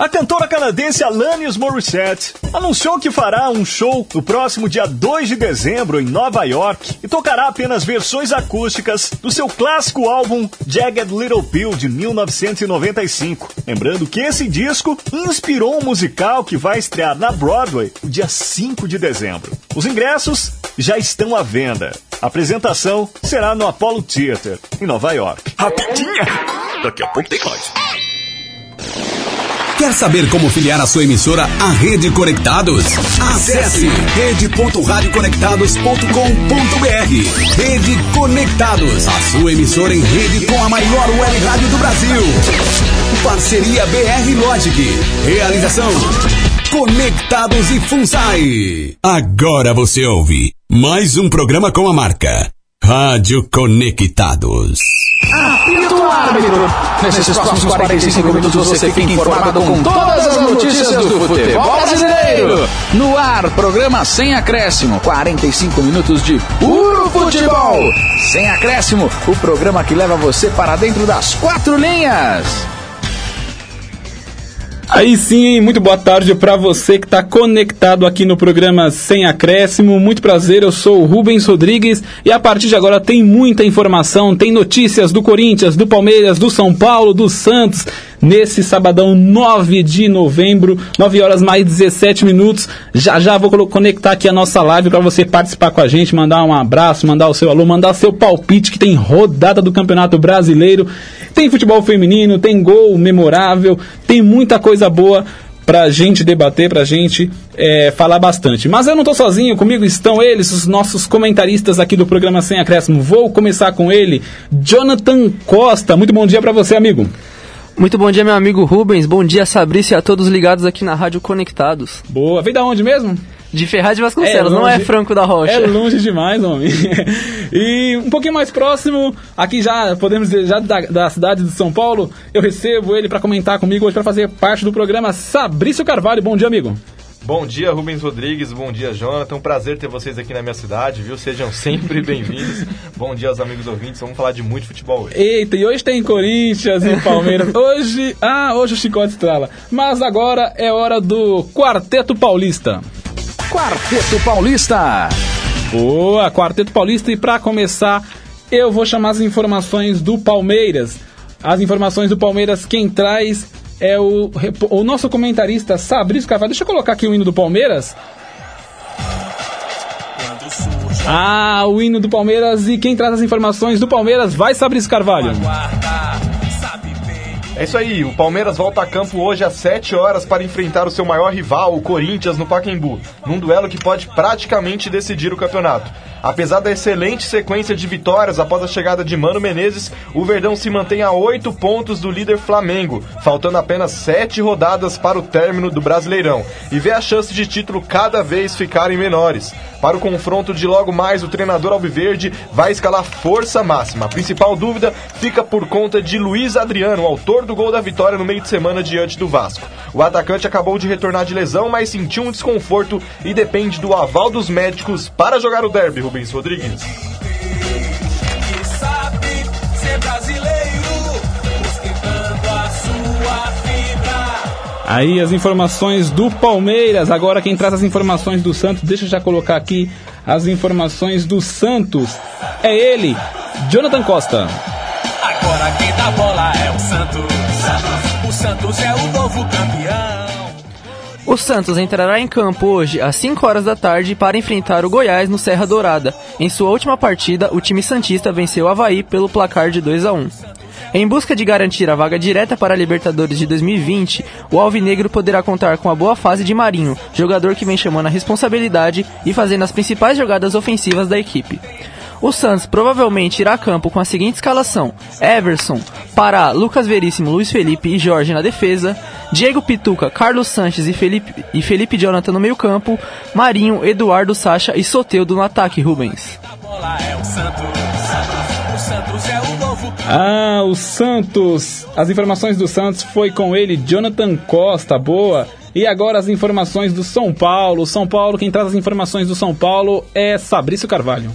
A cantora canadense Alanis Morissette anunciou que fará um show no próximo dia 2 de dezembro em Nova York e tocará apenas versões acústicas do seu clássico álbum Jagged Little Pill de 1995. Lembrando que esse disco inspirou um musical que vai estrear na Broadway no dia 5 de dezembro. Os ingressos já estão à venda. A apresentação será no Apollo Theater, em Nova York. Rapidinha! Daqui a pouco tem mais. Quer saber como filiar a sua emissora à Rede Conectados? Acesse rede.radioconectados.com.br. Rede Conectados, a sua emissora em rede com a maior web rádio do Brasil. Parceria BR Logic. Realização Conectados e Funsai. Agora você ouve mais um programa com a marca Rádio Conectados. Apito árbitro. Nesses próximos 45 minutos você fica informado com todas as notícias do futebol brasileiro. No ar, programa sem acréscimo. 45 minutos de puro futebol. Sem acréscimo, o programa que leva você para dentro das quatro linhas. Aí sim, muito boa tarde para você que está conectado aqui no programa Sem Acréscimo. Muito prazer, eu sou o Rubens Rodrigues e a partir de agora tem muita informação, tem notícias do Corinthians, do Palmeiras, do São Paulo, do Santos. Nesse sabadão 9 de novembro, 9 horas mais 17 minutos. Já já vou conectar aqui a nossa live para você participar com a gente, mandar um abraço, mandar o seu alô, mandar seu palpite que tem rodada do Campeonato Brasileiro. Tem futebol feminino, tem gol memorável, tem muita coisa boa pra gente debater, pra gente é, falar bastante. Mas eu não tô sozinho, comigo estão eles, os nossos comentaristas aqui do programa Sem Acréscimo. Vou começar com ele, Jonathan Costa. Muito bom dia para você, amigo. Muito bom dia, meu amigo Rubens. Bom dia, Sabrício e a todos ligados aqui na Rádio Conectados. Boa. Vem da onde mesmo? De Ferraz de Vasconcelos, é longe, não é Franco da Rocha. É longe demais, homem. e um pouquinho mais próximo, aqui já, podemos dizer, já da, da cidade de São Paulo, eu recebo ele para comentar comigo hoje, para fazer parte do programa Sabrício Carvalho. Bom dia, amigo. Bom dia, Rubens Rodrigues. Bom dia, Jonathan. Um prazer ter vocês aqui na minha cidade, viu? Sejam sempre bem-vindos. Bom dia aos amigos ouvintes. Vamos falar de muito futebol hoje. Eita, e hoje tem Corinthians e Palmeiras. Hoje, ah, hoje o chicote estrala. Mas agora é hora do Quarteto Paulista. Quarteto Paulista. Boa, Quarteto Paulista. E para começar, eu vou chamar as informações do Palmeiras. As informações do Palmeiras, quem traz é o, o nosso comentarista Sabrício Carvalho. Deixa eu colocar aqui o hino do Palmeiras. Ah, o hino do Palmeiras e quem traz as informações do Palmeiras vai Sabrício Carvalho. É isso aí, o Palmeiras volta a campo hoje às 7 horas para enfrentar o seu maior rival, o Corinthians, no Pacaembu, num duelo que pode praticamente decidir o campeonato. Apesar da excelente sequência de vitórias após a chegada de Mano Menezes, o Verdão se mantém a 8 pontos do líder Flamengo, faltando apenas 7 rodadas para o término do Brasileirão, e vê a chance de título cada vez ficarem menores. Para o confronto de logo mais, o treinador Alviverde vai escalar força máxima. A principal dúvida fica por conta de Luiz Adriano, autor do gol da vitória no meio de semana diante do Vasco. O atacante acabou de retornar de lesão, mas sentiu um desconforto e depende do aval dos médicos para jogar o derby, Rubens Rodrigues. Aí as informações do Palmeiras. Agora quem traz as informações do Santos, deixa eu já colocar aqui as informações do Santos. É ele, Jonathan Costa. Agora quem dá bola é o Santos. O Santos é o novo campeão. O Santos entrará em campo hoje às 5 horas da tarde para enfrentar o Goiás no Serra Dourada. Em sua última partida, o time Santista venceu o Havaí pelo placar de 2 a 1. Em busca de garantir a vaga direta para a Libertadores de 2020, o Alvinegro poderá contar com a boa fase de Marinho, jogador que vem chamando a responsabilidade e fazendo as principais jogadas ofensivas da equipe. O Santos provavelmente irá a campo com a seguinte escalação: Everson, Pará, Lucas Veríssimo, Luiz Felipe e Jorge na defesa, Diego Pituca, Carlos Sanches e Felipe, e Felipe Jonathan no meio-campo, Marinho, Eduardo Sacha e Soteudo no ataque, Rubens. Ah, o Santos. As informações do Santos foi com ele, Jonathan Costa, boa. E agora as informações do São Paulo. São Paulo, quem traz as informações do São Paulo é Sabrício Carvalho.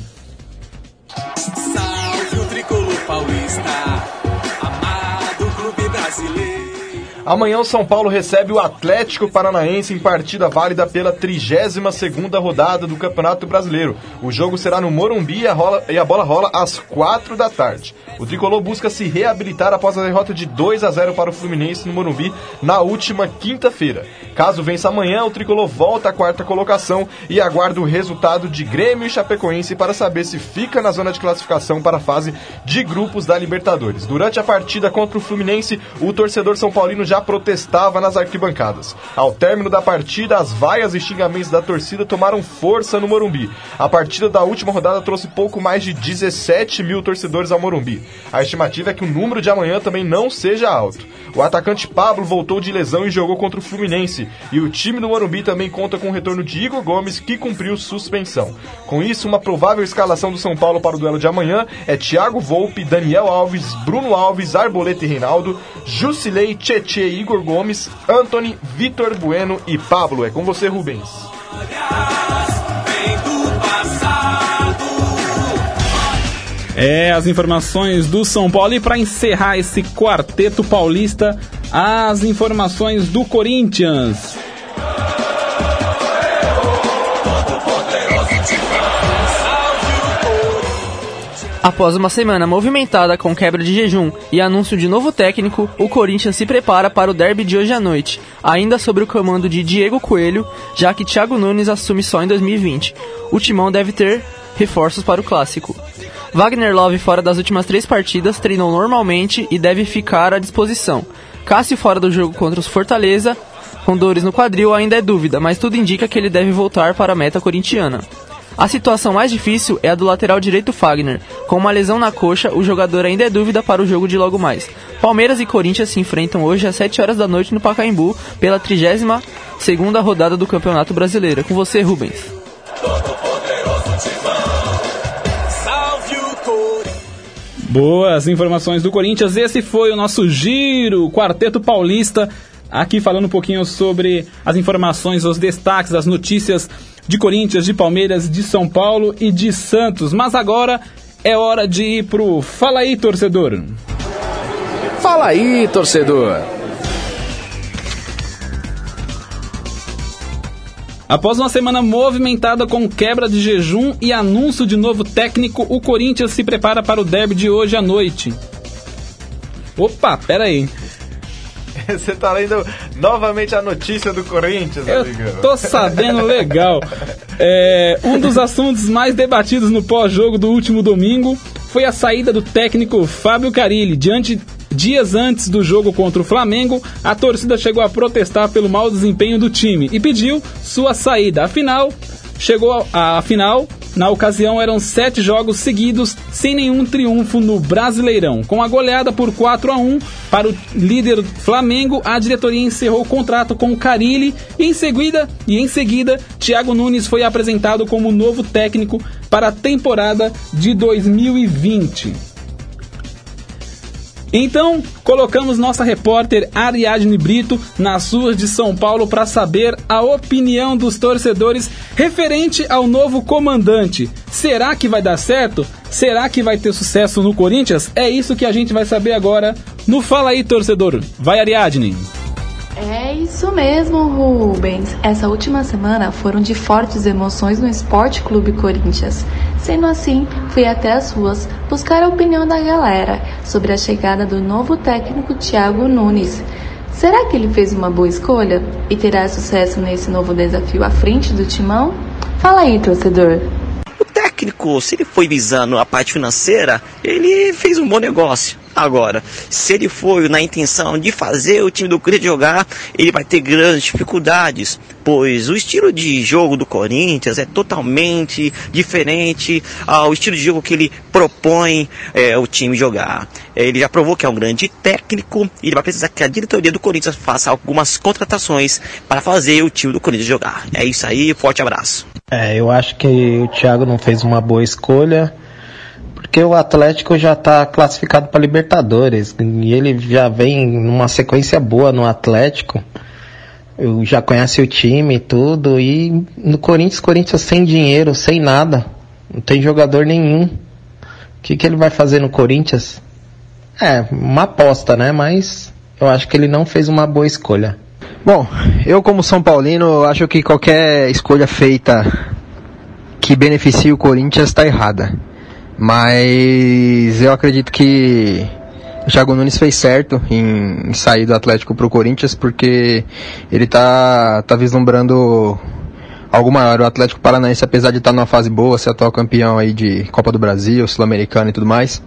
Amanhã o São Paulo recebe o Atlético Paranaense em partida válida pela 32ª rodada do Campeonato Brasileiro. O jogo será no Morumbi e a, rola, e a bola rola às 4 da tarde. O tricolor busca se reabilitar após a derrota de 2 a 0 para o Fluminense no Morumbi na última quinta-feira. Caso vença amanhã, o tricolor volta à quarta colocação e aguarda o resultado de Grêmio e Chapecoense para saber se fica na zona de classificação para a fase de grupos da Libertadores. Durante a partida contra o Fluminense, o torcedor São Paulino já protestava nas arquibancadas. Ao término da partida, as vaias e xingamentos da torcida tomaram força no Morumbi. A partida da última rodada trouxe pouco mais de 17 mil torcedores ao Morumbi. A estimativa é que o número de amanhã também não seja alto. O atacante Pablo voltou de lesão e jogou contra o Fluminense. E o time do Morumbi também conta com o retorno de Igor Gomes, que cumpriu suspensão. Com isso, uma provável escalação do São Paulo para o duelo de amanhã é Thiago Volpe, Daniel Alves, Bruno Alves, Arboleta e Reinaldo, Jusilei, Tietê, Igor Gomes, Anthony, Vitor Bueno e Pablo. É com você, Rubens. É, as informações do São Paulo. E para encerrar esse quarteto paulista, as informações do Corinthians. Após uma semana movimentada com quebra de jejum e anúncio de novo técnico, o Corinthians se prepara para o derby de hoje à noite, ainda sob o comando de Diego Coelho, já que Thiago Nunes assume só em 2020. O timão deve ter reforços para o clássico. Wagner Love, fora das últimas três partidas, treinou normalmente e deve ficar à disposição. Cássio, fora do jogo contra os Fortaleza, com dores no quadril, ainda é dúvida, mas tudo indica que ele deve voltar para a meta corintiana. A situação mais difícil é a do lateral direito Fagner. Com uma lesão na coxa, o jogador ainda é dúvida para o jogo de logo mais. Palmeiras e Corinthians se enfrentam hoje às 7 horas da noite no Pacaembu pela 32 segunda rodada do Campeonato Brasileiro. Com você, Rubens. Boas informações do Corinthians. Esse foi o nosso giro, Quarteto Paulista. Aqui falando um pouquinho sobre as informações, os destaques, as notícias de Corinthians, de Palmeiras, de São Paulo e de Santos. Mas agora é hora de ir pro Fala aí, torcedor. Fala aí, torcedor. Após uma semana movimentada com quebra de jejum e anúncio de novo técnico, o Corinthians se prepara para o derby de hoje à noite. Opa, pera aí. Você tá lendo novamente a notícia do Corinthians, Eu amigão. tô sabendo legal. É, um dos assuntos mais debatidos no pós-jogo do último domingo foi a saída do técnico Fábio Carilli. Diante, dias antes do jogo contra o Flamengo, a torcida chegou a protestar pelo mau desempenho do time e pediu sua saída. Afinal, chegou a, a final. Na ocasião, eram sete jogos seguidos sem nenhum triunfo no Brasileirão. Com a goleada por 4 a 1 para o líder Flamengo, a diretoria encerrou o contrato com o Carilli em seguida, e em seguida, Thiago Nunes foi apresentado como novo técnico para a temporada de 2020. Então, colocamos nossa repórter Ariadne Brito nas ruas de São Paulo para saber a opinião dos torcedores referente ao novo comandante. Será que vai dar certo? Será que vai ter sucesso no Corinthians? É isso que a gente vai saber agora no Fala aí, torcedor. Vai, Ariadne. É isso mesmo, Rubens. Essa última semana foram de fortes emoções no Esporte Clube Corinthians. Sendo assim, fui até as ruas buscar a opinião da galera sobre a chegada do novo técnico Thiago Nunes. Será que ele fez uma boa escolha e terá sucesso nesse novo desafio à frente do timão? Fala aí, torcedor. O técnico, se ele foi visando a parte financeira, ele fez um bom negócio. Agora, se ele foi na intenção de fazer o time do Corinthians jogar, ele vai ter grandes dificuldades, pois o estilo de jogo do Corinthians é totalmente diferente ao estilo de jogo que ele propõe é, o time jogar. Ele já provou que é um grande técnico e ele vai precisar que a diretoria do Corinthians faça algumas contratações para fazer o time do Corinthians jogar. É isso aí, forte abraço. É, eu acho que o Thiago não fez uma boa escolha, porque o Atlético já está classificado para Libertadores e ele já vem numa sequência boa no Atlético. Eu já conhece o time e tudo e no Corinthians, Corinthians sem dinheiro, sem nada, não tem jogador nenhum. O que, que ele vai fazer no Corinthians? É, uma aposta, né? Mas eu acho que ele não fez uma boa escolha. Bom, eu como São Paulino acho que qualquer escolha feita que beneficie o Corinthians está errada. Mas eu acredito que o Thiago Nunes fez certo em, sair do Atlético para o Corinthians porque ele tá, tá vislumbrando algo maior. O Atlético Paranaense, apesar de estar tá numa fase boa, ser atual campeão aí de Copa do Brasil, Sul-Americano e tudo mais,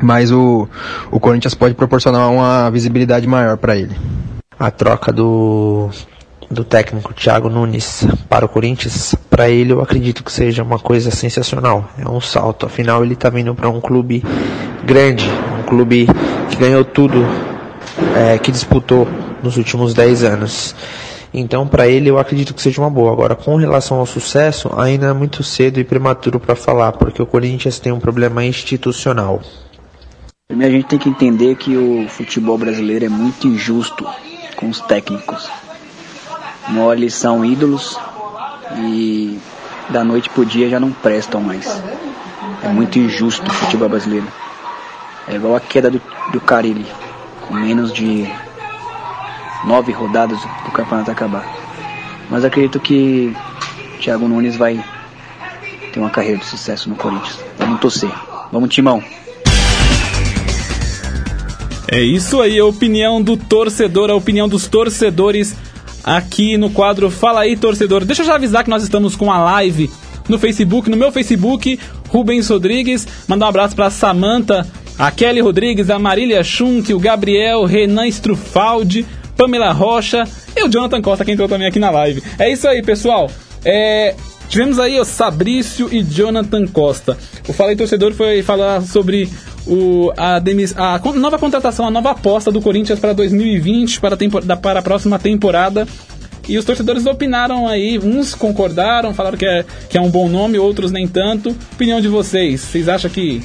mas o, o Corinthians pode proporcionar uma visibilidade maior para ele. A troca do, do técnico Thiago Nunes para o Corinthians, para ele eu acredito que seja uma coisa sensacional. É um salto, afinal ele está vindo para um clube grande, um clube que ganhou tudo, é, que disputou nos últimos 10 anos. Então, para ele, eu acredito que seja uma boa. Agora, com relação ao sucesso, ainda é muito cedo e prematuro para falar, porque o Corinthians tem um problema institucional. Primeiro, a gente tem que entender que o futebol brasileiro é muito injusto com os técnicos. Mole são ídolos e da noite pro dia já não prestam mais. É muito injusto o futebol brasileiro. É igual a queda do, do Carilli, com menos de nove rodadas do campeonato acabar. Mas acredito que Thiago Nunes vai ter uma carreira de sucesso no Corinthians. Vamos torcer. Vamos, Timão. É isso aí, a opinião do torcedor, a opinião dos torcedores aqui no quadro Fala aí, torcedor. Deixa eu já avisar que nós estamos com a live no Facebook, no meu Facebook, Rubens Rodrigues. Mandar um abraço para Samanta, a Kelly Rodrigues, a Marília Schunk, o Gabriel, Renan Strufaldi, Pamela Rocha e o Jonathan Costa, que entrou também aqui na live. É isso aí, pessoal. É, tivemos aí o Sabrício e Jonathan Costa. O Falei Torcedor foi falar sobre o, a, demis, a nova contratação, a nova aposta do Corinthians para 2020, para a, para a próxima temporada. E os torcedores opinaram aí, uns concordaram, falaram que é, que é um bom nome, outros nem tanto. Opinião de vocês, vocês acham que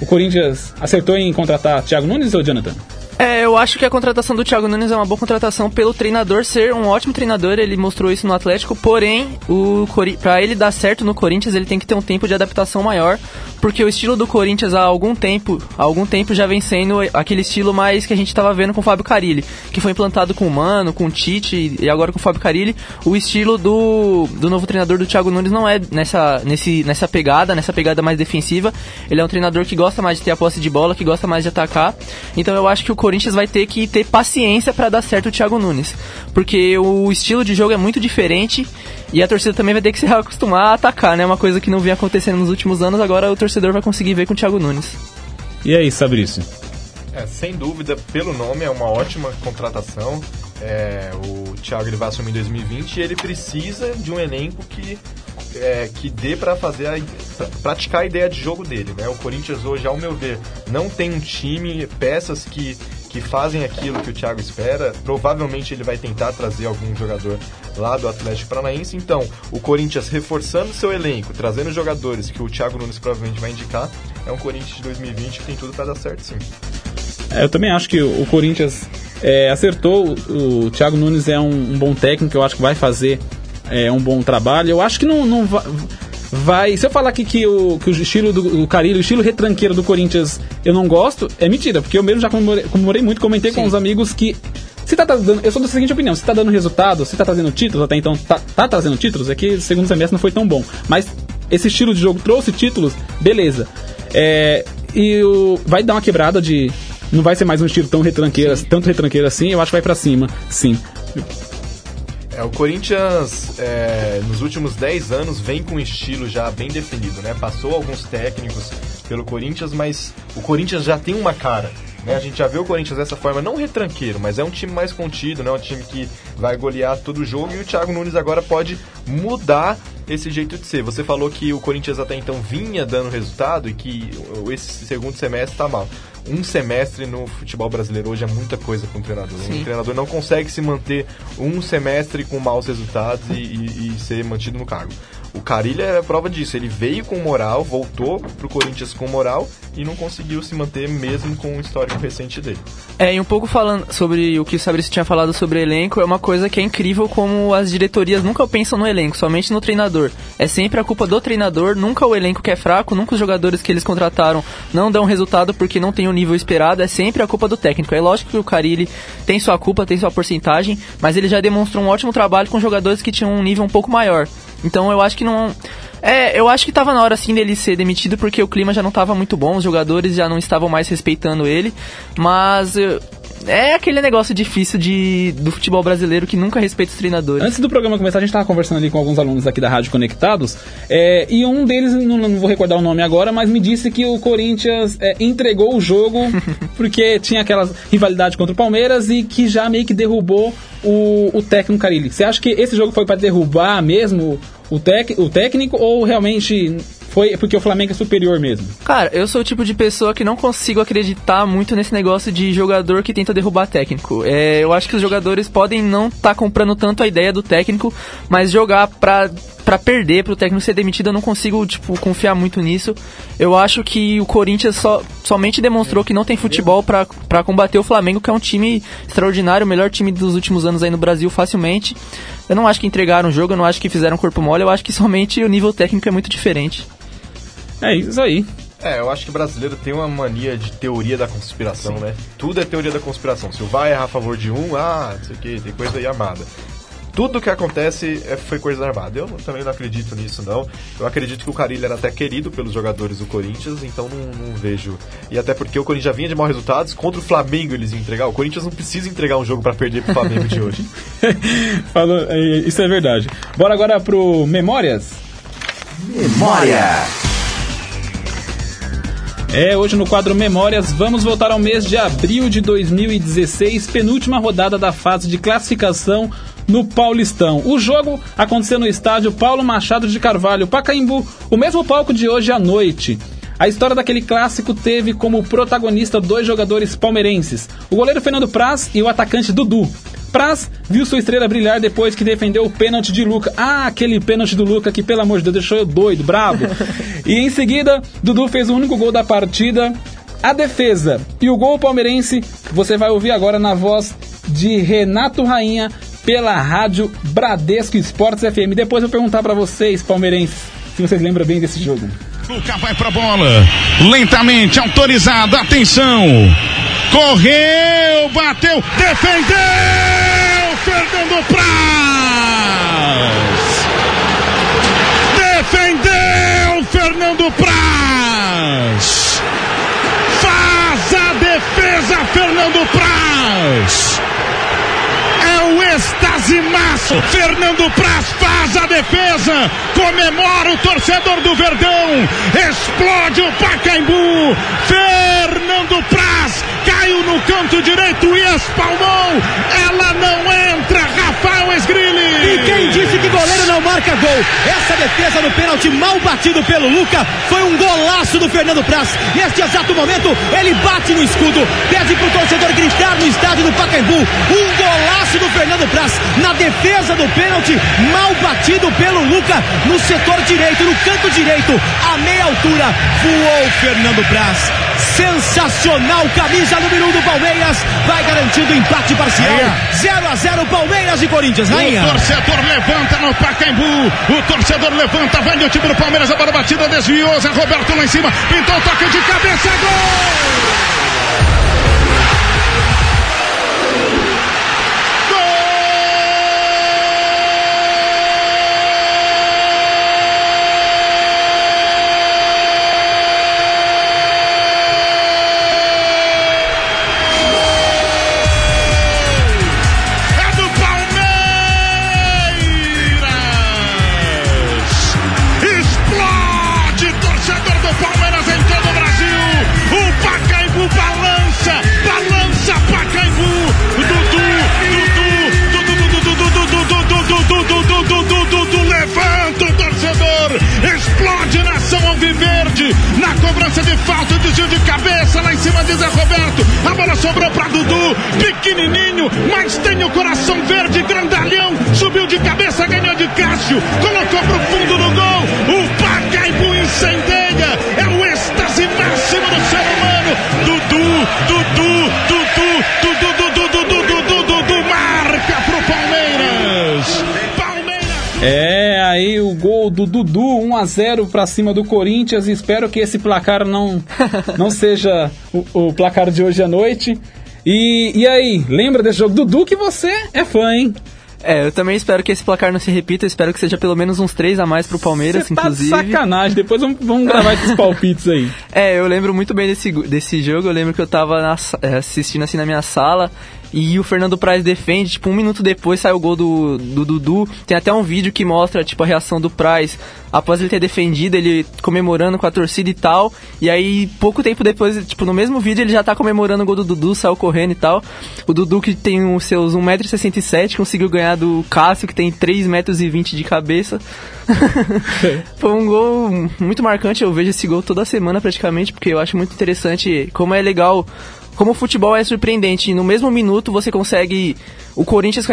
o Corinthians acertou em contratar Thiago Nunes ou Jonathan? É, eu acho que a contratação do Thiago Nunes é uma boa contratação pelo treinador ser um ótimo treinador, ele mostrou isso no Atlético, porém, o para ele dar certo no Corinthians, ele tem que ter um tempo de adaptação maior, porque o estilo do Corinthians há algum tempo, há algum tempo já vem sendo aquele estilo mais que a gente estava vendo com o Fábio Carilli, que foi implantado com o Mano, com o Tite e agora com o Fábio Carilli. O estilo do, do novo treinador do Thiago Nunes não é nessa, nesse, nessa pegada, nessa pegada mais defensiva. Ele é um treinador que gosta mais de ter a posse de bola, que gosta mais de atacar. Então eu acho que o Corinthians vai ter que ter paciência para dar certo o Thiago Nunes, porque o estilo de jogo é muito diferente e a torcida também vai ter que se acostumar a atacar, né? Uma coisa que não vinha acontecendo nos últimos anos, agora o torcedor vai conseguir ver com o Thiago Nunes. E aí, Fabrício? É, sem dúvida, pelo nome é uma ótima contratação. É, o Thiago ele vai assumir em 2020 e ele precisa de um elenco que é, que dê para fazer a, pra praticar a ideia de jogo dele, né? O Corinthians hoje, ao meu ver, não tem um time, peças que que fazem aquilo que o Thiago espera. Provavelmente ele vai tentar trazer algum jogador lá do Atlético Paranaense. Então, o Corinthians reforçando seu elenco, trazendo jogadores que o Thiago Nunes provavelmente vai indicar, é um Corinthians de 2020 que tem tudo para dar certo, sim. É, eu também acho que o Corinthians é, acertou. O, Thiago Nunes é um, um, bom técnico, eu acho que vai fazer é, um bom trabalho. Eu acho que não, não vai vai. Se eu falar aqui que o, que o estilo do, do Carilho, o estilo retranqueiro do Corinthians eu não gosto, é mentira, porque eu mesmo já comemorei, comemorei muito, comentei Sim. com os amigos que. Se tá dando, eu sou da seguinte opinião, se tá dando resultado, se tá trazendo títulos, até então tá, tá trazendo títulos, é que o segundo semestre não foi tão bom. Mas esse estilo de jogo trouxe títulos, beleza. É, e o, vai dar uma quebrada de. Não vai ser mais um estilo tão retranqueiro, tanto retranqueiro assim, eu acho que vai para cima, sim. É, o Corinthians, é, nos últimos 10 anos, vem com um estilo já bem definido, né? Passou alguns técnicos pelo Corinthians, mas o Corinthians já tem uma cara. Né? A gente já vê o Corinthians dessa forma, não retranqueiro, mas é um time mais contido, né? um time que vai golear todo o jogo e o Thiago Nunes agora pode mudar esse jeito de ser. Você falou que o Corinthians até então vinha dando resultado e que esse segundo semestre está mal um semestre no futebol brasileiro hoje é muita coisa para um treinador. Sim. Um treinador não consegue se manter um semestre com maus resultados e, e, e ser mantido no cargo. O Carilli é prova disso. Ele veio com moral, voltou pro Corinthians com moral e não conseguiu se manter mesmo com o histórico recente dele. É, e um pouco falando sobre o que o Fabrício tinha falado sobre elenco, é uma coisa que é incrível como as diretorias nunca pensam no elenco, somente no treinador. É sempre a culpa do treinador, nunca o elenco que é fraco, nunca os jogadores que eles contrataram não dão resultado porque não tem o nível esperado, é sempre a culpa do técnico. É lógico que o Carilli tem sua culpa, tem sua porcentagem, mas ele já demonstrou um ótimo trabalho com jogadores que tinham um nível um pouco maior. Então eu acho que não. É, eu acho que tava na hora sim dele ser demitido porque o clima já não tava muito bom, os jogadores já não estavam mais respeitando ele, mas eu- é aquele negócio difícil de, do futebol brasileiro que nunca respeita os treinadores. Antes do programa começar, a gente estava conversando ali com alguns alunos aqui da Rádio Conectados, é, e um deles, não, não vou recordar o nome agora, mas me disse que o Corinthians é, entregou o jogo porque tinha aquela rivalidade contra o Palmeiras e que já meio que derrubou o, o técnico Carilli. Você acha que esse jogo foi para derrubar mesmo o, tec, o técnico ou realmente foi porque o Flamengo é superior mesmo? Cara, eu sou o tipo de pessoa que não consigo acreditar muito nesse negócio de jogador que tenta derrubar técnico. É, eu acho que os jogadores podem não estar comprando tanto a ideia do técnico, mas jogar pra, pra perder, pro técnico ser demitido, eu não consigo, tipo, confiar muito nisso. Eu acho que o Corinthians só, somente demonstrou que não tem futebol pra combater o Flamengo, que é um time extraordinário, o melhor time dos últimos anos aí no Brasil, facilmente. Eu não acho que entregaram o jogo, eu não acho que fizeram corpo mole, eu acho que somente o nível técnico é muito diferente. É isso aí. É, eu acho que o brasileiro tem uma mania de teoria da conspiração, né? Tudo é teoria da conspiração. Se o VAR errar a favor de um, ah, não sei o que, tem coisa aí armada. Tudo que acontece é, foi coisa armada. Eu também não acredito nisso, não. Eu acredito que o Carilli era até querido pelos jogadores do Corinthians, então não, não vejo. E até porque o Corinthians já vinha de maus resultados, contra o Flamengo eles iam entregar. O Corinthians não precisa entregar um jogo pra perder pro Flamengo de hoje. Falou, é, isso é verdade. Bora agora pro Memórias. Memória. É, hoje no quadro Memórias, vamos voltar ao mês de abril de 2016, penúltima rodada da fase de classificação no Paulistão. O jogo aconteceu no estádio Paulo Machado de Carvalho, Pacaembu, o mesmo palco de hoje à noite. A história daquele clássico teve como protagonista dois jogadores palmeirenses, o goleiro Fernando Praz e o atacante Dudu. Praz viu sua estrela brilhar depois que defendeu o pênalti de Luca. Ah, aquele pênalti do Luca que, pelo amor de Deus, deixou eu doido, brabo. e em seguida, Dudu fez o único gol da partida. A defesa e o gol palmeirense você vai ouvir agora na voz de Renato Rainha pela rádio Bradesco Esportes FM. Depois eu vou perguntar pra vocês, palmeirenses, se vocês lembram bem desse jogo. Luca vai pra bola. Lentamente, autorizado. Atenção. Correu, bateu, defendeu. Fernando Praz. Defendeu Fernando Praz. Faz a defesa, Fernando Praz. O extasimaço. Fernando Praz faz a defesa. Comemora o torcedor do Verdão. Explode o Pacaembu. Fernando Praz caiu no canto direito e espalmou. Ela não entra. Rafael Esgrilli. E quem disse que goleiro não marca gol? Essa defesa no pênalti mal batido pelo Luca foi um golaço do Fernando Praz. Neste exato momento, ele bate no escudo, pede pro torcedor gritar no estádio do Pacaembu. Um golaço do Fernando Praz na defesa do pênalti, mal batido pelo Luca no setor direito, no canto direito, a meia altura. Voou Fernando Praz. Sensacional, camisa número 1 um do Palmeiras, vai garantindo empate parcial. 0 a 0 Palmeiras e Corinthians, rainha. O torcedor levanta no Pacaembu. O torcedor levanta, vai no time do Palmeiras. A bola batida desviou. Zé Roberto lá em cima. Pintou o toque de cabeça. Gol! Cássio colocou pro fundo do gol. O Pacaibu incendeia. É o êxtase máximo do ser humano. Dudu, Dudu, Dudu, Dudu, Dudu, Dudu, Dudu, Dudu, marca pro Palmeiras. É, aí o gol do Dudu, 1 a 0 pra cima do Corinthians. Espero que esse placar não, não seja o, o placar de hoje à noite. E, e aí, lembra desse jogo? Dudu, que você é fã, hein? É, eu também espero que esse placar não se repita. Eu espero que seja pelo menos uns três a mais pro Palmeiras, tá de inclusive. sacanagem. Depois vamos, vamos gravar esses palpites aí. É, eu lembro muito bem desse, desse jogo. Eu lembro que eu tava na é, assistindo assim na minha sala e o Fernando Praz defende. Tipo, um minuto depois sai o gol do, do Dudu. Tem até um vídeo que mostra, tipo, a reação do Praz após ele ter defendido, ele comemorando com a torcida e tal. E aí, pouco tempo depois, tipo, no mesmo vídeo, ele já tá comemorando o gol do Dudu, saiu correndo e tal. O Dudu, que tem os seus 1,67m, conseguiu ganhar do Cássio, que tem 3,20m de cabeça. Foi um gol muito marcante, eu vejo esse gol toda semana praticamente, porque eu acho muito interessante como é legal, como o futebol é surpreendente. No mesmo minuto você consegue o Corinthians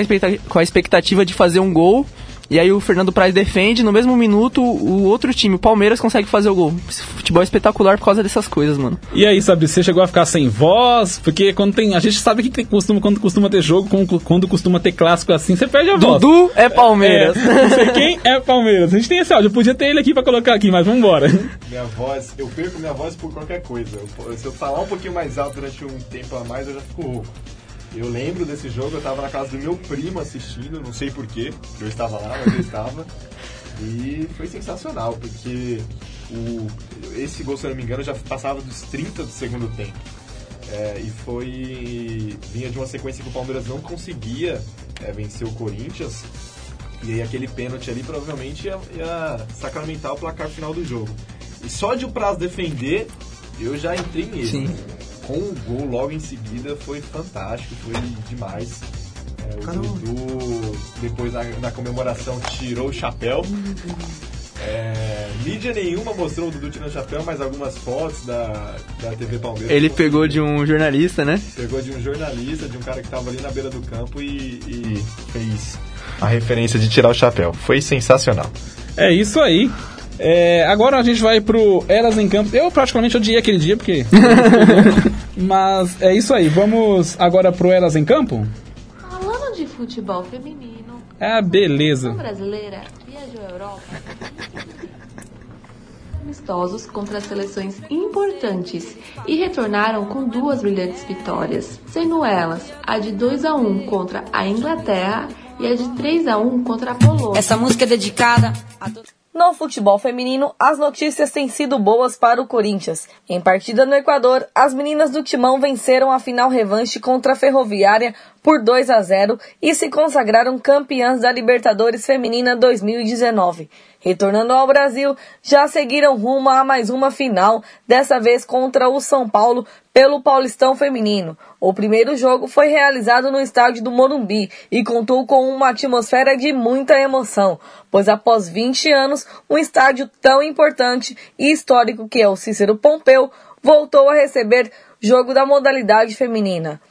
com a expectativa de fazer um gol, e aí o Fernando Praz defende, no mesmo minuto o outro time, o Palmeiras, consegue fazer o gol. Esse futebol é espetacular por causa dessas coisas, mano. E aí, sabe, você chegou a ficar sem voz? Porque quando tem. A gente sabe que tem, costuma, quando costuma ter jogo, quando, costuma ter clássico assim, você perde a voz. Dudu é Palmeiras. É, não sei quem é Palmeiras. A gente tem esse áudio, eu podia ter ele aqui pra colocar aqui, mas vambora. Minha voz, eu perco minha voz por qualquer coisa. Eu- se eu falar um pouquinho mais alto durante um tempo a mais, eu já fico rouco. Eu lembro desse jogo, eu tava na casa do meu primo assistindo, não sei porquê, eu estava lá, mas eu estava. E foi sensacional, porque o, esse gol, se eu não me engano, já passava dos 30 do segundo tempo. É, e foi. vinha de uma sequência que o Palmeiras não conseguia é, vencer o Corinthians. E aí aquele pênalti ali provavelmente ia, ia sacramentar o placar final do jogo. E só de o Praz defender, eu já entrei nele. Sim. Com o gol logo em seguida foi fantástico, foi demais. É, o Dudu, depois na, na comemoração, tirou o chapéu. É, mídia nenhuma mostrou o Dudu tirando o chapéu, mas algumas fotos da, da TV Palmeiras. Ele pegou de um jornalista, né? Pegou de um jornalista, de um cara que estava ali na beira do campo e, e fez a referência de tirar o chapéu. Foi sensacional. É isso aí. É, agora a gente vai pro Elas em Campo. Eu praticamente odiei aquele dia, porque. Mas é isso aí. Vamos agora pro Elas em Campo? Falando de futebol feminino, É a beleza. a brasileira viajou à Europa amistosos contra seleções importantes e retornaram com duas brilhantes vitórias, sendo elas a de 2 a 1 contra a Inglaterra e a de 3 a 1 contra a Polônia. Essa música é dedicada a todos. No futebol feminino, as notícias têm sido boas para o Corinthians. Em partida no Equador, as meninas do Timão venceram a final revanche contra a Ferroviária por 2 a 0 e se consagraram campeãs da Libertadores Feminina 2019. Retornando ao Brasil, já seguiram rumo a mais uma final, dessa vez contra o São Paulo pelo Paulistão Feminino. O primeiro jogo foi realizado no estádio do Morumbi e contou com uma atmosfera de muita emoção, pois após 20 anos, um estádio tão importante e histórico que é o Cícero Pompeu voltou a receber jogo da modalidade feminina.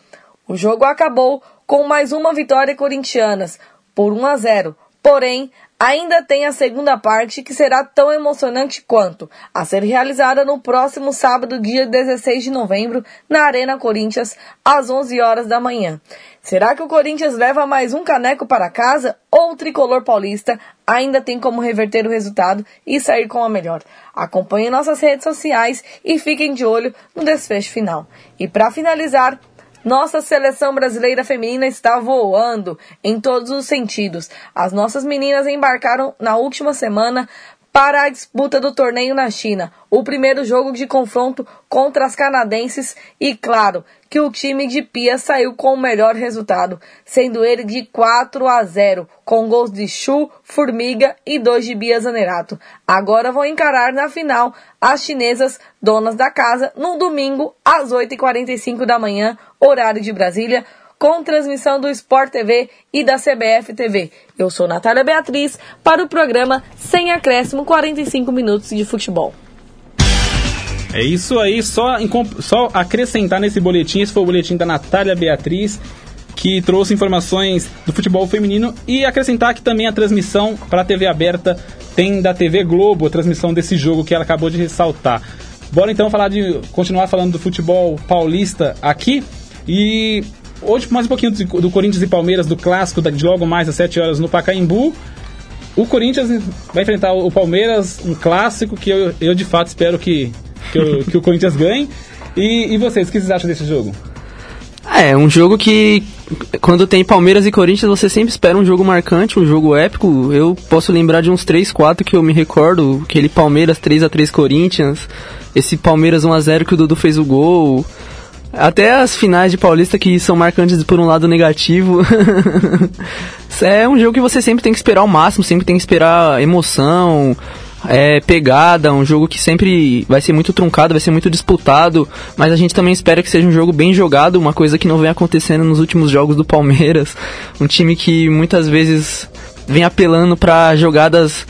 O jogo acabou com mais uma vitória corintianas, por 1 a 0. Porém, ainda tem a segunda parte que será tão emocionante quanto, a ser realizada no próximo sábado, dia 16 de novembro, na Arena Corinthians, às 11 horas da manhã. Será que o Corinthians leva mais um caneco para casa ou o tricolor paulista ainda tem como reverter o resultado e sair com a melhor? Acompanhe nossas redes sociais e fiquem de olho no desfecho final. E para finalizar, nossa seleção brasileira feminina está voando em todos os sentidos. As nossas meninas embarcaram na última semana para a disputa do torneio na China, o primeiro jogo de confronto contra as canadenses e claro que o time de Pia saiu com o melhor resultado, sendo ele de 4 a 0, com gols de Chu, Formiga e dois de Bia Zanerato. Agora vão encarar na final as chinesas donas da casa no domingo às 8h45 da manhã, horário de Brasília, com transmissão do Sport TV e da CBF TV. Eu sou Natália Beatriz para o programa Sem Acréscimo 45 minutos de futebol. É isso aí, só, só acrescentar nesse boletim, esse foi o boletim da Natália Beatriz, que trouxe informações do futebol feminino e acrescentar que também a transmissão para a TV aberta tem da TV Globo, a transmissão desse jogo que ela acabou de ressaltar. Bora então falar de continuar falando do futebol paulista aqui e hoje mais um pouquinho do, Corinthians e Palmeiras do clássico de logo mais às 7 horas no Pacaembu. O Corinthians vai enfrentar o Palmeiras, um clássico que eu, eu de fato espero que, que, eu- que o Corinthians ganhe. E, e vocês, o que vocês acham desse jogo? É, um jogo que quando tem Palmeiras e Corinthians, você sempre espera um jogo marcante, um jogo épico. Eu posso lembrar de uns 3, 4 que eu me recordo, aquele Palmeiras 3 a 3 Corinthians, esse Palmeiras 1 a 0 que o Dudu fez o gol. Até as finais de Paulista que são marcantes por um lado negativo. é um jogo que você sempre tem que esperar o máximo, sempre tem que esperar emoção, é, pegada, um jogo que sempre vai ser muito truncado, vai ser muito disputado, mas a gente também espera que seja um jogo bem jogado, uma coisa que não vem acontecendo nos últimos jogos do Palmeiras, um time que muitas vezes vem apelando para jogadas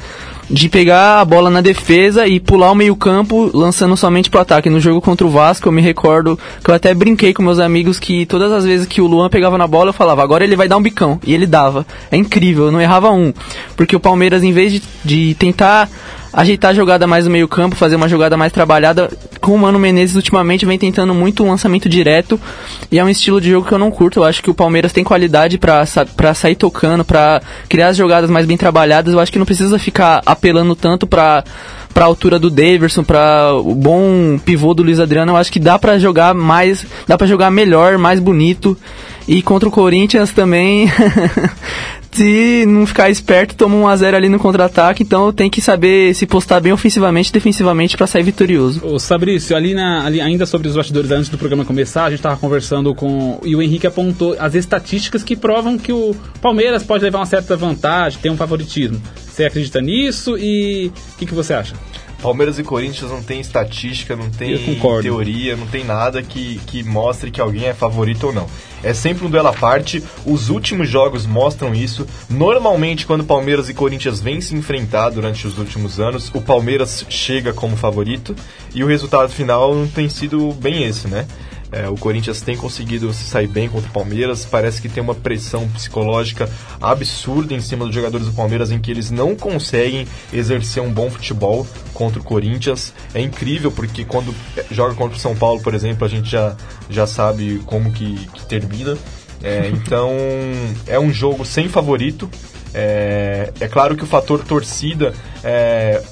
de pegar a bola na defesa e pular o meio-campo lançando somente pro ataque. No jogo contra o Vasco, eu me recordo que eu até brinquei com meus amigos que todas as vezes que o Luan pegava na bola, eu falava, agora ele vai dar um bicão. E ele dava. É incrível, eu não errava um. Porque o Palmeiras, em vez de, de tentar ajeitar a jogada mais no meio-campo, fazer uma jogada mais trabalhada, com o Mano Menezes ultimamente vem tentando muito um lançamento direto. E é um estilo de jogo que eu não curto. Eu acho que o Palmeiras tem qualidade pra sair tocando, pra criar as jogadas mais bem trabalhadas. Eu acho que não precisa ficar apelando tanto pra pra altura do Daverson, pra o bom pivô do Luiz Adriano, eu acho que dá pra jogar mais, dá pra jogar melhor, mais bonito. E contra o Corinthians também, se não ficar esperto, toma um a 0 ali no contra-ataque, então tem que saber se postar bem ofensivamente e defensivamente pra sair vitorioso. Ô, Fabrício, ali, na, ali ainda sobre os bastidores antes do programa começar, a gente estava conversando com. E o Henrique apontou as estatísticas que provam que o Palmeiras pode levar uma certa vantagem, ter um favoritismo. Você acredita nisso e o que, que você acha? Palmeiras e Corinthians não tem estatística, não tem teoria, não tem nada que, que mostre que alguém é favorito ou não. É sempre um duelo à parte, os últimos jogos mostram isso. Normalmente, quando Palmeiras e Corinthians vêm se enfrentar durante os últimos anos, o Palmeiras chega como favorito e o resultado final não tem sido bem esse, né? É, o Corinthians tem conseguido se sair bem contra o Palmeiras. Parece que tem uma pressão psicológica absurda em cima dos jogadores do Palmeiras, em que eles não conseguem exercer um bom futebol contra o Corinthians. É incrível porque quando é, joga contra o São Paulo, por exemplo, a gente já, já sabe como que, que termina. É, então é um jogo sem favorito. É, é claro que o fator torcida é,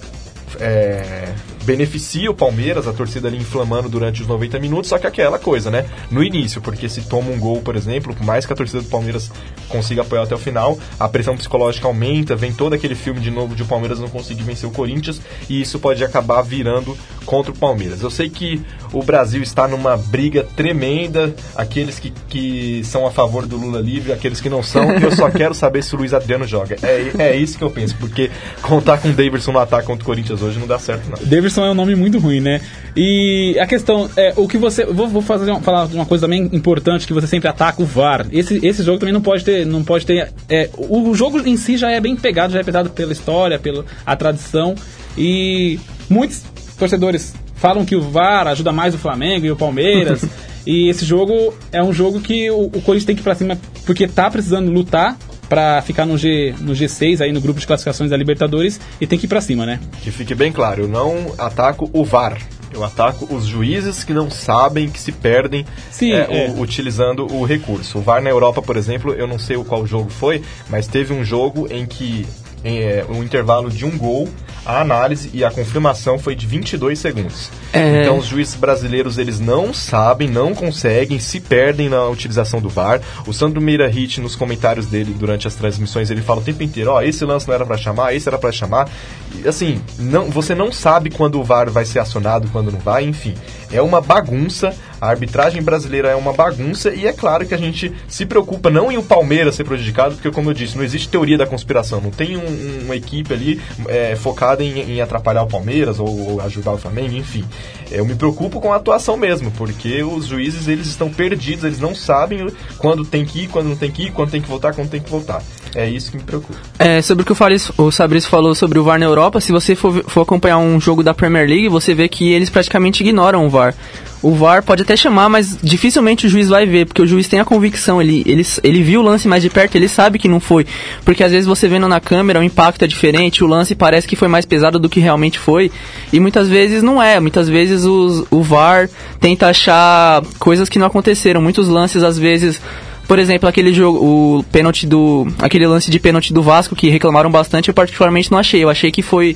é, beneficia o Palmeiras, a torcida ali inflamando durante os 90 minutos, só que aquela coisa, né? No início, porque se toma um gol, por exemplo, por mais que a torcida do Palmeiras consiga apoiar até o final, a pressão psicológica aumenta, vem todo aquele filme de novo de o Palmeiras não conseguir vencer o Corinthians, e isso pode acabar virando contra o Palmeiras. Eu sei que o Brasil está numa briga tremenda, aqueles que, que são a favor do Lula livre, aqueles que não são, eu só quero saber se o Luiz Adriano joga. É, é isso que eu penso, porque contar com o Davidson no ataque contra o Corinthians hoje não dá certo, não. Davidson é um nome muito ruim, né? E a questão é o que você. Vou, vou fazer uma, falar de uma coisa também importante que você sempre ataca o VAR. Esse, esse jogo também não pode ter. Não pode ter é, o, o jogo em si já é bem pegado, já é pegado pela história, pela a tradição. E muitos torcedores falam que o VAR ajuda mais o Flamengo e o Palmeiras. e esse jogo é um jogo que o, o Corinthians tem que ir pra cima porque tá precisando lutar pra ficar no, G, no G6 aí no grupo de classificações da Libertadores e tem que ir pra cima, né? Que fique bem claro, eu não ataco o VAR. Eu ataco os juízes que não sabem, que se perdem Sim, é, é. o- utilizando o recurso. O VAR na Europa, por exemplo, eu não sei o qual jogo foi, mas teve um jogo em que em, é, um intervalo de um gol, a análise e a confirmação foi de 22 segundos. É. Então os juízes brasileiros eles não sabem, não conseguem, se perdem na utilização do VAR. O Sandro Meira Hit nos comentários dele durante as transmissões ele fala o tempo inteiro, ó, esse lance não era pra chamar, esse era pra chamar. E, assim, não, você não sabe quando o VAR vai ser acionado, quando não vai, enfim. É uma bagunça, a arbitragem brasileira é uma bagunça e é claro que a gente se preocupa não em o Palmeiras ser prejudicado, porque como eu disse, não existe teoria da conspiração, não tem um- uma equipe ali é, focada em, em atrapalhar o Palmeiras ou, ou ajudar o Flamengo, enfim. Eu me preocupo com a atuação mesmo, porque os juízes eles estão perdidos, eles não sabem quando tem que ir, quando não tem que ir, quando tem que voltar, quando tem que voltar. É isso que me preocupa. É, sobre o que o, o Sabris falou sobre o VAR na Europa, se você for, for acompanhar um jogo da Premier League, você vê que eles praticamente ignoram o VAR. O VAR pode até chamar, mas dificilmente o juiz vai ver, porque o juiz tem a convicção, ele, ele, ele viu o lance mais de perto, ele sabe que não foi. Porque às vezes você vendo na câmera, o impacto é diferente, o lance parece que foi mais pesado do que realmente foi, e muitas vezes não é. Muitas vezes os, o VAR tenta achar coisas que não aconteceram. Muitos lances, às vezes, Por exemplo, aquele jogo, o pênalti do. aquele lance de pênalti do Vasco que reclamaram bastante, eu particularmente não achei. Eu achei que foi.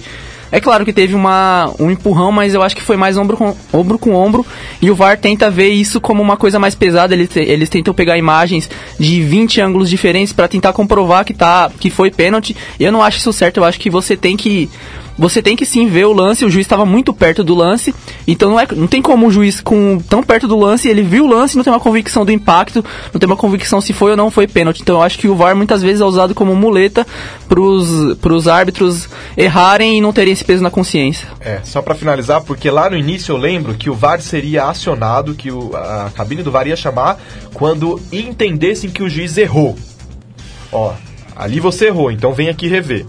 É claro que teve uma, um empurrão, mas eu acho que foi mais ombro com ombro, com ombro e o VAR tenta ver isso como uma coisa mais pesada. Eles, eles tentam pegar imagens de 20 ângulos diferentes para tentar comprovar que, tá, que foi pênalti. Eu não acho isso certo, eu acho que você tem que você tem que sim ver o lance, o juiz estava muito perto do lance, então não, é, não tem como o juiz com tão perto do lance, ele viu o lance, não tem uma convicção do impacto, não tem uma convicção se foi ou não foi pênalti. Então eu acho que o VAR muitas vezes é usado como muleta para os árbitros errarem e não terem esse peso na consciência. É, só para finalizar, porque lá no início eu lembro que o VAR seria acionado, que o, a cabine do VAR ia chamar quando entendessem que o juiz errou. Ó, ali você errou, então vem aqui rever.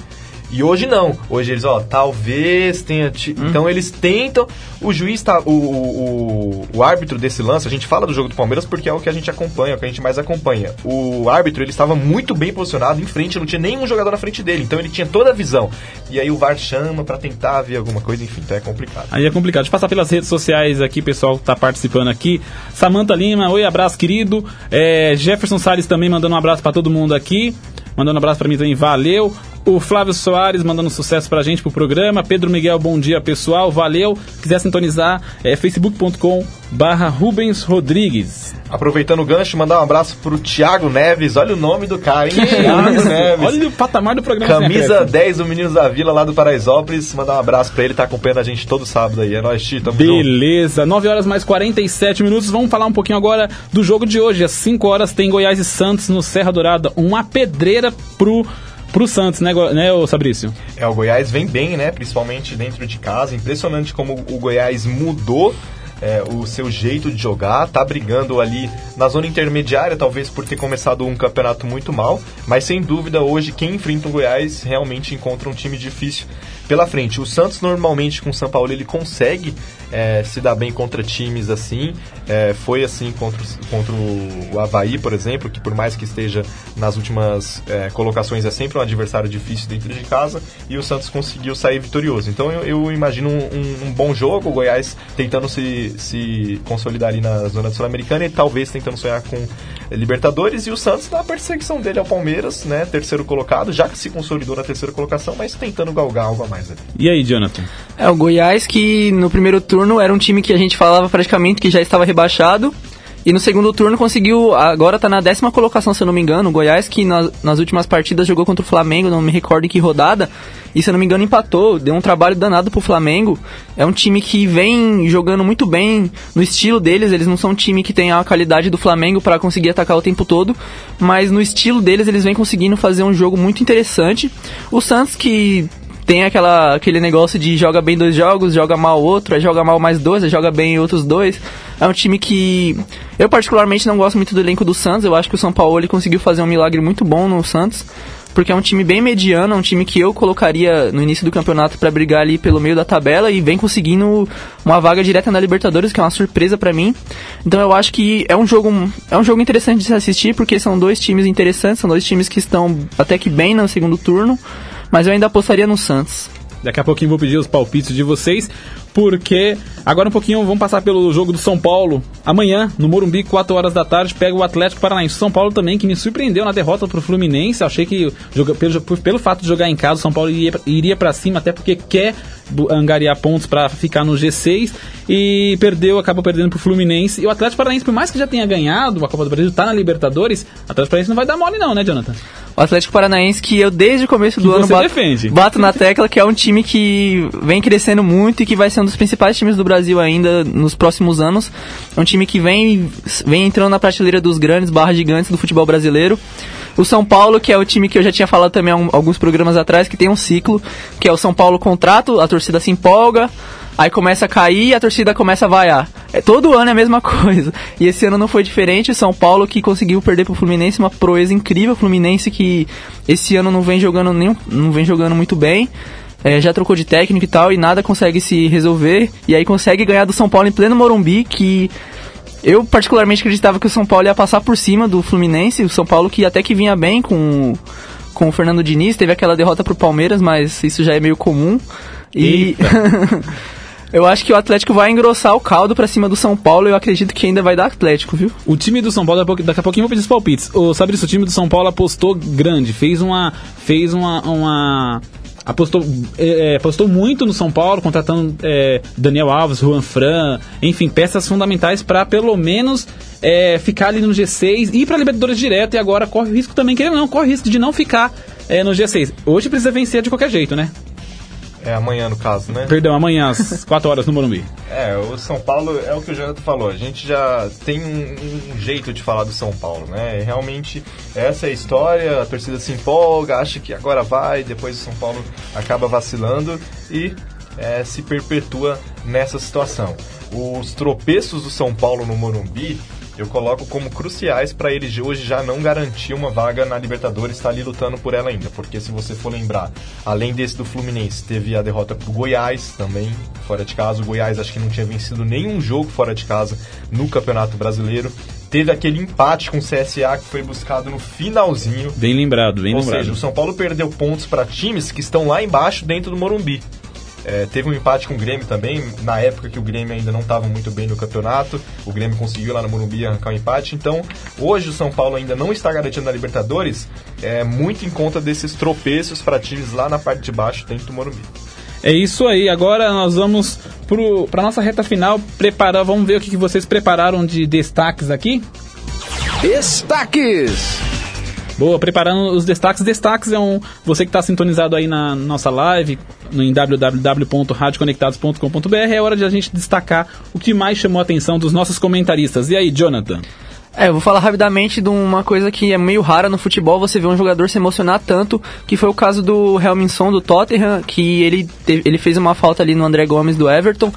E hoje não. Hoje eles, ó, talvez tenha. T... Hum. Então eles tentam. O juiz tá. O, o, o, árbitro desse lance, a gente fala do jogo do Palmeiras porque é o que a gente acompanha, é o que a gente mais acompanha. O árbitro, ele estava muito bem posicionado em frente, não tinha nenhum jogador na frente dele. Então ele tinha toda a visão. E aí o VAR chama para tentar ver alguma coisa, enfim, então é complicado. Aí é complicado. Deixa eu passar pelas redes sociais aqui, pessoal que tá participando aqui. Samanta Lima, oi, abraço, querido. É, Jefferson Salles também mandando um abraço para todo mundo aqui. Mandando um abraço para mim também, valeu. O Flávio Soares mandando sucesso pra gente pro programa. Pedro Miguel, bom dia pessoal, valeu. Quiser sintonizar, é facebook.com barra Rubens Rodrigues. Aproveitando o gancho, mandar um abraço pro Thiago Neves. Olha o nome do cara, hein? Thiago Neves. Olha o patamar do programa. Camisa 10 do Meninos da Vila, lá do Paraisópolis. Mandar um abraço pra ele, tá acompanhando a gente todo sábado aí. É nóis, Ti, tamo Beleza, junto. 9 horas mais 47 minutos. Vamos falar um pouquinho agora do jogo de hoje. Às 5 horas tem Goiás e Santos no Serra Dourada. Uma pedreira pro pro Santos, né, né Sabrício? É, o Goiás vem bem, né? Principalmente dentro de casa. Impressionante como o Goiás mudou é, o seu jeito de jogar, tá brigando ali na zona intermediária, talvez por ter começado um campeonato muito mal, mas sem dúvida hoje quem enfrenta o Goiás realmente encontra um time difícil pela frente. O Santos normalmente com o São Paulo ele consegue é, se dar bem contra times assim. É, foi assim contra, contra o Havaí, por exemplo, que por mais que esteja nas últimas é, colocações é sempre um adversário difícil dentro de casa e o Santos conseguiu sair vitorioso. Então eu, eu imagino um, um, um, bom jogo, o Goiás tentando se, se consolidar ali na zona sul-americana e talvez tentando sonhar com Libertadores e o Santos na perseguição dele ao Palmeiras, né? Terceiro colocado, já que se consolidou na terceira colocação, mas tentando galgar algo a mais ali. E aí, Jonathan? É, o Goiás que no primeiro turno era um time que a gente falava praticamente que já estava rebaixado. E no segundo turno conseguiu, agora está na décima colocação, se eu não me engano. O Goiás, que nas, nas últimas partidas jogou contra o Flamengo, não me recordo em que rodada. E se eu não me engano, empatou, deu um trabalho danado pro Flamengo. É um time que vem jogando muito bem no estilo deles. Eles não são um time que tem a qualidade do Flamengo para conseguir atacar o tempo todo, mas no estilo deles eles vêm conseguindo fazer um jogo muito interessante. O Santos que tem aquela, aquele negócio de joga bem dois jogos, joga mal outro, aí joga mal mais dois, aí joga bem outros dois. É um time que eu particularmente não gosto muito do elenco do Santos. Eu acho que o São Paulo ele conseguiu fazer um milagre muito bom no Santos, porque é um time bem mediano, é um time que eu colocaria no início do campeonato para brigar ali pelo meio da tabela e vem conseguindo uma vaga direta na Libertadores, que é uma surpresa para mim. Então eu acho que é um jogo é um jogo interessante de se assistir, porque são dois times interessantes, são dois times que estão até que bem no segundo turno mas eu ainda apostaria no Santos. Daqui a pouquinho vou pedir os palpites de vocês, porque agora um pouquinho vamos passar pelo jogo do São Paulo. Amanhã, no Morumbi, 4 horas da tarde, pega o Atlético Paranaense. São Paulo também, que me surpreendeu na derrota pro Fluminense. Achei que, pelo, pelo fato de jogar em casa, o São Paulo iria, iria para cima, até porque quer angariar pontos para ficar no G6 e perdeu, acabou perdendo pro Fluminense. E o Atlético Paranaense, por mais que já tenha ganhado a Copa do Brasil, tá na Libertadores, o Atlético Paranaense não vai dar mole não, né, Jonathan? O Atlético Paranaense que eu desde o começo do que ano bato, bato, na tecla que é um time que vem crescendo muito e que vai ser um dos principais times do Brasil ainda nos próximos anos. É um time que vem, vem entrando na prateleira dos grandes barra gigantes do futebol brasileiro. O São Paulo, que é o time que eu já tinha falado também alguns programas atrás, que tem um ciclo, que é o São Paulo contrato, a torcida se empolga, aí começa a cair e a torcida começa a vaiar. É, todo ano é a mesma coisa. E esse ano não foi diferente. São Paulo que conseguiu perder pro Fluminense, uma proeza incrível. Fluminense que esse ano não vem jogando nem, não vem jogando muito bem. É, já trocou de técnico e tal, e nada consegue se resolver. E aí consegue ganhar do São Paulo em pleno Morumbi, que eu particularmente acreditava que o São Paulo ia passar por cima do Fluminense. O São Paulo que até que vinha bem com, com o Fernando Diniz, teve aquela derrota pro Palmeiras, mas isso já é meio comum. E. Eu acho que o Atlético vai engrossar o caldo pra cima do São Paulo eu acredito que ainda vai dar Atlético, viu? O time do São Paulo, daqui a pouco- daqui a pouquinho eu vou pedir os palpites. O, sabe isso, o time do São Paulo apostou grande, fez uma. fez uma. uma apostou, é, é, apostou muito no São Paulo, contratando é, Daniel Alves, Juan Fran, enfim, peças fundamentais para pelo menos é, ficar ali no G6 e ir para Libertadores direto. E agora corre o risco também, querendo ou não, corre o risco de não ficar é, no G6. Hoje precisa vencer de qualquer jeito, né? É amanhã, no caso, né? Perdão, amanhã às 4 horas no Morumbi. É, o São Paulo é o que o Jonathan falou. A gente já tem um, um jeito de falar do São Paulo, né? Realmente, essa é a história. A torcida se empolga, acha que agora vai, depois o São Paulo acaba vacilando e é, se perpetua nessa situação. Os tropeços do São Paulo no Morumbi eu coloco como cruciais para ele hoje já não garantir uma vaga na Libertadores, está ali lutando por ela ainda. Porque se você for lembrar, além desse do Fluminense, teve a derrota pro Goiás também, fora de casa. O Goiás acho que não tinha vencido nenhum jogo fora de casa no Campeonato Brasileiro. Teve aquele empate com o CSA que foi buscado no finalzinho. Bem lembrado, bem Ou lembrado. seja, o São Paulo perdeu pontos para times que estão lá embaixo dentro do Morumbi. É, teve um empate com o Grêmio também, na época que o Grêmio ainda não estava muito bem no campeonato. O Grêmio conseguiu lá no Morumbi arrancar um empate. Então, hoje o São Paulo ainda não está garantido na Libertadores, é muito em conta desses tropeços para times lá na parte de baixo dentro do Morumbi. É isso aí, agora nós vamos para nossa reta final preparar, vamos ver o que, que vocês prepararam de destaques aqui. Destaques! Boa, preparando os destaques. Destaques é um. Você que está sintonizado aí na nossa live, em www.radioconectados.com.br, é hora de a gente destacar o que mais chamou a atenção dos nossos comentaristas. E aí, Jonathan? É, eu vou falar rapidamente de uma coisa que é meio rara no futebol, você vê um jogador se emocionar tanto, que foi o caso do Helminson do Tottenham, que ele, te- ele fez uma falta ali no André Gomes do Everton,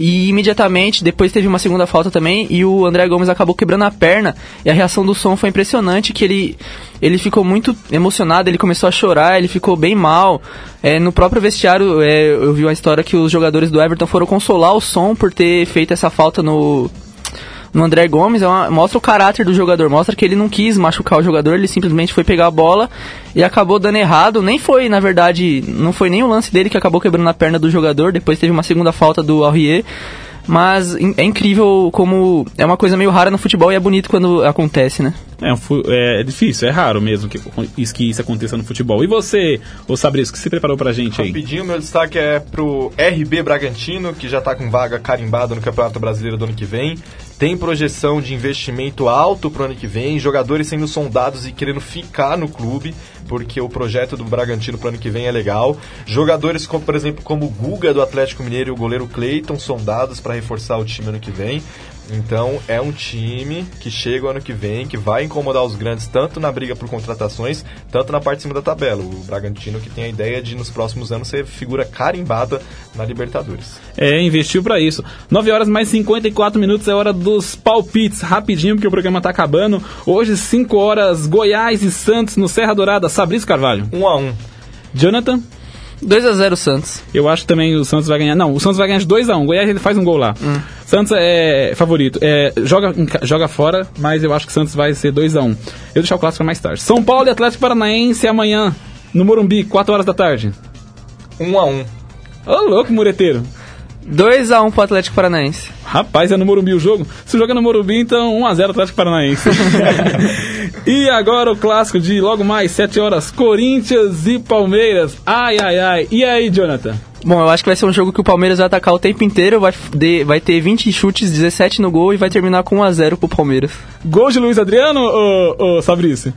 e imediatamente, depois teve uma segunda falta também, e o André Gomes acabou quebrando a perna, e a reação do som foi impressionante, que ele, ele ficou muito emocionado, ele começou a chorar, ele ficou bem mal. É, no próprio vestiário, é, eu vi uma história que os jogadores do Everton foram consolar o som por ter feito essa falta no, no André Gomes, é uma- mostra o caráter do jogador, mostra que ele não quis machucar o jogador, ele simplesmente foi pegar a bola e acabou dando errado. Nem foi, na verdade, não foi nem o lance dele que acabou quebrando a perna do jogador, depois teve uma segunda falta do Aurier. Mas é incrível como é uma coisa meio rara no futebol e é bonito quando acontece, né? É, é difícil, é raro mesmo que isso, que isso aconteça no futebol. E você, ô Sabrisco, o que você preparou pra gente aí? Rapidinho, meu destaque é pro RB Bragantino, que já está com vaga carimbada no Campeonato Brasileiro do ano que vem. Tem projeção de investimento alto pro ano que vem, jogadores sendo sondados e querendo ficar no clube, porque o projeto do Bragantino pro ano que vem é legal. Jogadores, como, por exemplo, como o Guga do Atlético Mineiro e o goleiro Cleiton, sondados para reforçar o time ano que vem. Então é um time que chega o ano que vem, que vai incomodar os grandes tanto na briga por contratações, tanto na parte de cima da tabela. O Bragantino que tem a ideia de nos próximos anos ser figura carimbada na Libertadores. É, investiu pra isso. 9 horas mais 54 minutos é hora dos palpites. Rapidinho, porque o programa tá acabando. Hoje, 5 horas, Goiás e Santos no Serra Dourada. Sabris Carvalho. 1 a 1 Jonathan. 2 a 0 Santos. Eu acho que também o Santos vai ganhar. Não, o Santos vai ganhar de 2 a 1 Goiás ele faz um gol lá. Santos é favorito. É, joga, joga fora, mas eu acho que o Santos vai ser 2 a 1 Eu vou deixar o clássico mais tarde. São Paulo e Atlético Paranaense amanhã, no Morumbi, 4 horas da tarde. 1 a 1 Ô, louco, mureteiro. 2 a 1 pro Atlético Paranaense. Rapaz, é no Morumbi o jogo. Se joga no Morumbi, então 1x0 Atlético Paranaense. e agora o clássico de logo mais 7 horas, Corinthians e Palmeiras. Ai, ai, ai. E aí, Jonathan? Bom, eu acho que vai ser um jogo que o Palmeiras vai atacar o tempo inteiro, vai, de- vai ter 20 chutes, 17 no gol e vai terminar com 1 a 0 pro Palmeiras. Gol de Luiz Adriano ou, ou Fabrício?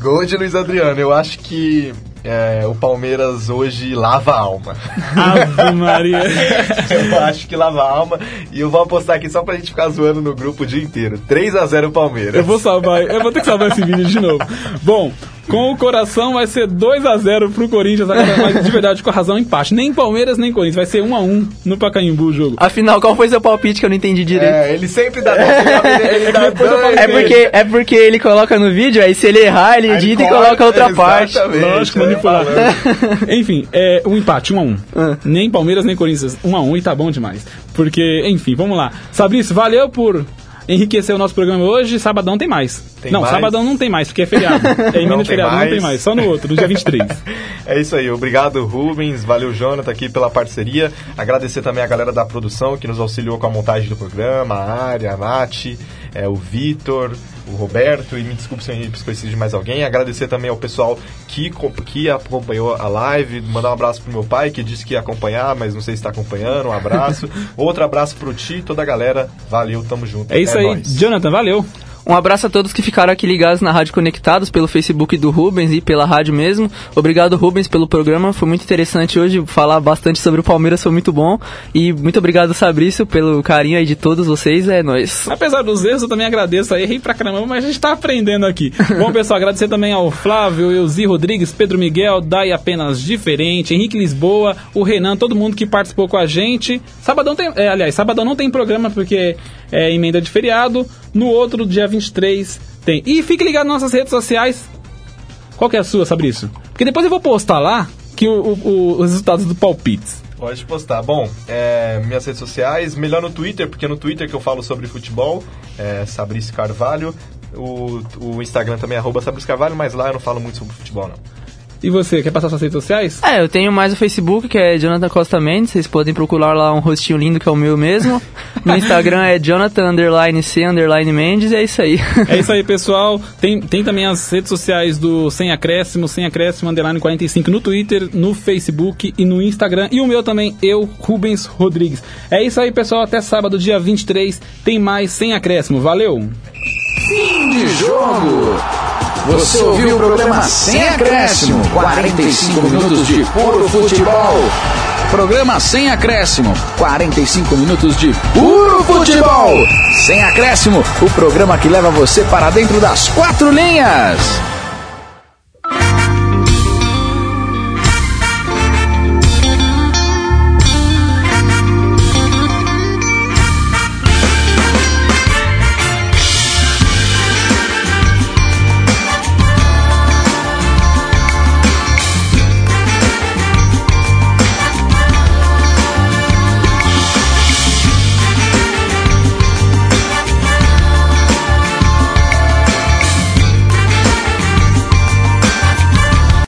Gol de Luiz Adriano. Eu acho que é, o Palmeiras hoje lava a alma. Ave Maria. eu acho que lava a alma. E eu vou apostar aqui só pra gente ficar zoando no grupo o dia inteiro. 3 a 0 Palmeiras. Eu vou salvar, eu vou ter que salvar esse vídeo de novo. Bom, com o coração vai ser 2x0 pro Corinthians, agora, mas de verdade, com a razão, empate. Nem Palmeiras, nem Corinthians, vai ser 1x1 no Pacaembu o jogo. Afinal, qual foi seu palpite que eu não entendi direito? É, ele sempre dá. ele, ele dá dois, É porque, é porque ele coloca no vídeo, aí se ele errar, ele edita e coloca outra parte. Lógico, manipular. enfim, é um empate, 1 a 1 Nem Palmeiras, nem Corinthians, 1 a 1 e tá bom demais. Porque, enfim, vamos lá. Fabrício, valeu por enriquecer o nosso programa hoje. Sabadão tem mais. Tem não, mais? sabadão não tem mais, porque é feriado. É Não emenda de feriado, não mais. tem mais. Só no outro, no dia 23. É isso aí, obrigado Rubens, valeu Jonathan aqui pela parceria. Agradecer também a galera da produção que nos auxiliou com a montagem do programa, a Área, a Nath, é, o Vitor, o Roberto, e me desculpe se eu esqueci de mais alguém. Agradecer também ao pessoal que, que acompanhou a live, mandar um abraço pro meu pai, que disse que ia acompanhar, mas não sei se está acompanhando, um abraço. Outro abraço pro Ti e toda a galera, valeu, tamo junto. É isso aí, nóis. Jonathan, valeu. Um abraço a todos que ficaram aqui ligados na Rádio Conectados pelo Facebook do Rubens e pela rádio mesmo. Obrigado, Rubens, pelo programa. Foi muito interessante hoje falar bastante sobre o Palmeiras, foi muito bom. E muito obrigado, Sabrício, pelo carinho aí de todos vocês. É nóis. Apesar dos erros, eu também agradeço aí, errei pra caramba, mas a gente tá aprendendo aqui. Bom, pessoal, agradecer também ao Flávio, Euzi Rodrigues, Pedro Miguel, Dai Apenas Diferente, Henrique Lisboa, o Renan, todo mundo que participou com a gente. Sabadão tem, é, aliás, sabadão não tem programa porque é emenda de feriado. No outro, dia 23, tem. E fique ligado nas nossas redes sociais. Qual que é a sua, Sabrício? Porque depois eu vou postar lá que o- o- os resultados do palpites. Pode postar. Bom, é, minhas redes sociais, melhor no Twitter, porque é no Twitter que eu falo sobre futebol, é Sabrice Carvalho. O, o Instagram também é arroba Carvalho, mas lá eu não falo muito sobre futebol, não. E você, quer passar suas redes sociais? É, eu tenho mais o Facebook, que é Jonathan Costa Mendes. Vocês podem procurar lá um rostinho lindo que é o meu mesmo. No Instagram é Jonathan underline C underline Mendes. E é isso aí. É isso aí, pessoal. Tem, tem também as redes sociais do Sem Acréscimo, Sem Acréscimo, Underline 45 no Twitter, no Facebook e no Instagram. E o meu também, eu, Rubens Rodrigues. É isso aí, pessoal. Até sábado, dia 23, tem mais Sem Acréscimo. Valeu! Fim de jogo. Você ouviu o programa Sem Acréscimo. 45 minutos de puro futebol. Programa Sem Acréscimo. 45 minutos de puro futebol. Sem Acréscimo, o programa que leva você para dentro das quatro linhas.